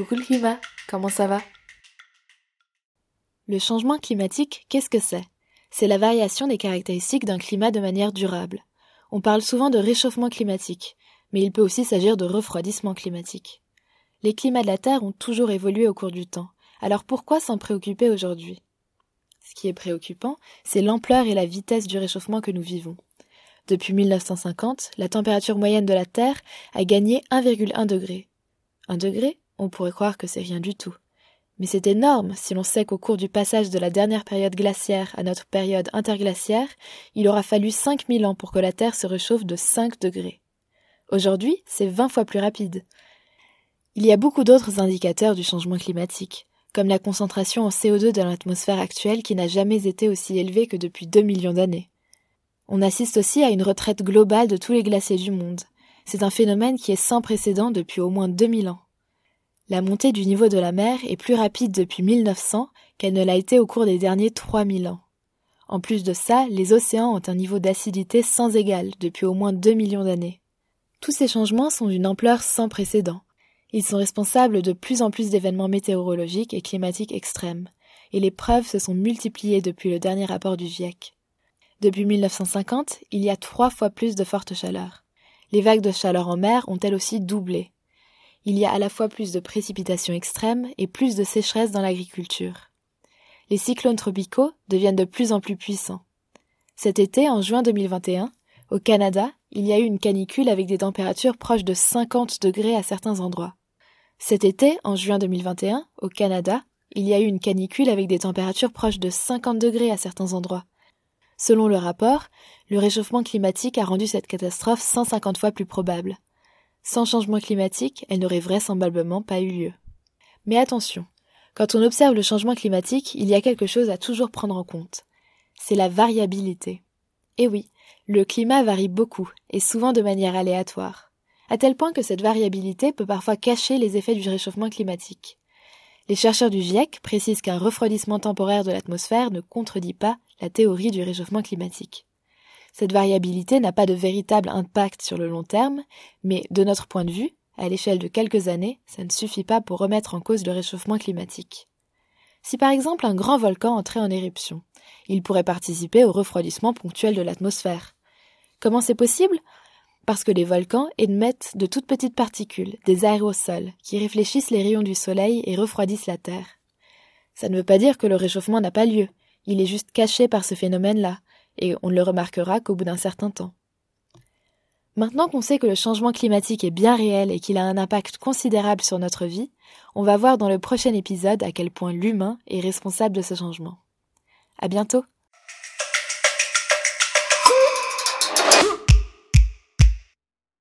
Coucou le climat, comment ça va? Le changement climatique, qu'est-ce que c'est? C'est la variation des caractéristiques d'un climat de manière durable. On parle souvent de réchauffement climatique, mais il peut aussi s'agir de refroidissement climatique. Les climats de la Terre ont toujours évolué au cours du temps, alors pourquoi s'en préoccuper aujourd'hui? Ce qui est préoccupant, c'est l'ampleur et la vitesse du réchauffement que nous vivons. Depuis 1950, la température moyenne de la Terre a gagné 1,1 degré. Un degré? On pourrait croire que c'est rien du tout. Mais c'est énorme si l'on sait qu'au cours du passage de la dernière période glaciaire à notre période interglaciaire, il aura fallu 5000 ans pour que la Terre se réchauffe de 5 degrés. Aujourd'hui, c'est 20 fois plus rapide. Il y a beaucoup d'autres indicateurs du changement climatique, comme la concentration en CO2 dans l'atmosphère actuelle qui n'a jamais été aussi élevée que depuis 2 millions d'années. On assiste aussi à une retraite globale de tous les glaciers du monde. C'est un phénomène qui est sans précédent depuis au moins 2000 ans. La montée du niveau de la mer est plus rapide depuis 1900 qu'elle ne l'a été au cours des derniers 3000 ans. En plus de ça, les océans ont un niveau d'acidité sans égal depuis au moins 2 millions d'années. Tous ces changements sont d'une ampleur sans précédent. Ils sont responsables de plus en plus d'événements météorologiques et climatiques extrêmes, et les preuves se sont multipliées depuis le dernier rapport du GIEC. Depuis 1950, il y a trois fois plus de fortes chaleurs. Les vagues de chaleur en mer ont elles aussi doublé. Il y a à la fois plus de précipitations extrêmes et plus de sécheresse dans l'agriculture. Les cyclones tropicaux deviennent de plus en plus puissants. Cet été, en juin 2021, au Canada, il y a eu une canicule avec des températures proches de 50 degrés à certains endroits. Cet été, en juin 2021, au Canada, il y a eu une canicule avec des températures proches de 50 degrés à certains endroits. Selon le rapport, le réchauffement climatique a rendu cette catastrophe 150 fois plus probable. Sans changement climatique, elle n'aurait vraisemblablement pas eu lieu. Mais attention, quand on observe le changement climatique, il y a quelque chose à toujours prendre en compte. C'est la variabilité. Et oui, le climat varie beaucoup, et souvent de manière aléatoire, à tel point que cette variabilité peut parfois cacher les effets du réchauffement climatique. Les chercheurs du GIEC précisent qu'un refroidissement temporaire de l'atmosphère ne contredit pas la théorie du réchauffement climatique. Cette variabilité n'a pas de véritable impact sur le long terme, mais de notre point de vue, à l'échelle de quelques années, ça ne suffit pas pour remettre en cause le réchauffement climatique. Si par exemple un grand volcan entrait en éruption, il pourrait participer au refroidissement ponctuel de l'atmosphère. Comment c'est possible? Parce que les volcans émettent de toutes petites particules, des aérosols, qui réfléchissent les rayons du soleil et refroidissent la Terre. Ça ne veut pas dire que le réchauffement n'a pas lieu, il est juste caché par ce phénomène-là, et on ne le remarquera qu'au bout d'un certain temps. Maintenant qu'on sait que le changement climatique est bien réel et qu'il a un impact considérable sur notre vie, on va voir dans le prochain épisode à quel point l'humain est responsable de ce changement. À bientôt!